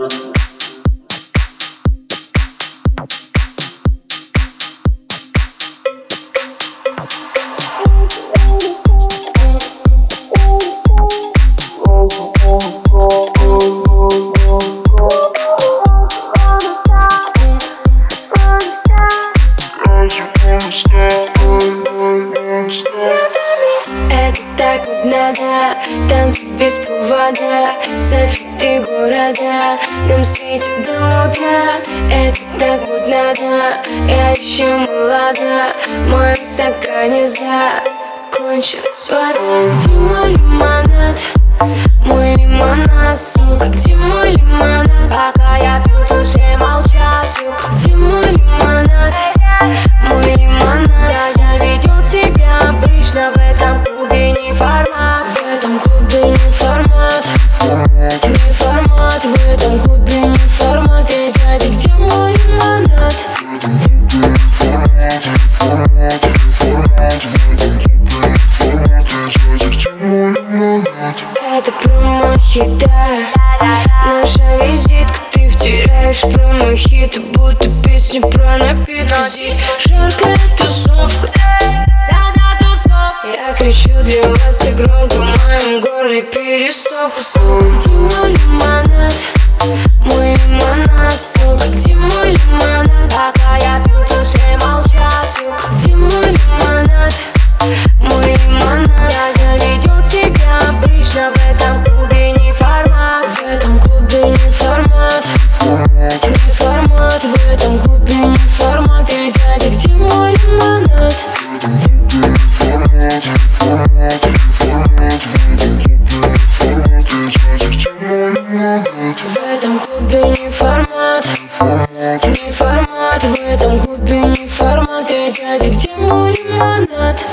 Это так вот надо Танцы без повода. Софиты города Нам светит до утра. Это так вот надо. Я еще молода В моем стакане закончилась вода. Где мой лимонад? Мой лимонад, сука, где мой лимонад? Пока я пью, Это промахи, да. Наша визитка, ты втираешь промахи будто песня про напиток Здесь. Жаркая тусовка Да-да, тусовка. Я кричу для вас и громко В моем горле пересох Сука, формат Эй, дядя, где мой лимонад?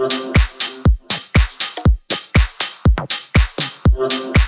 Thank you.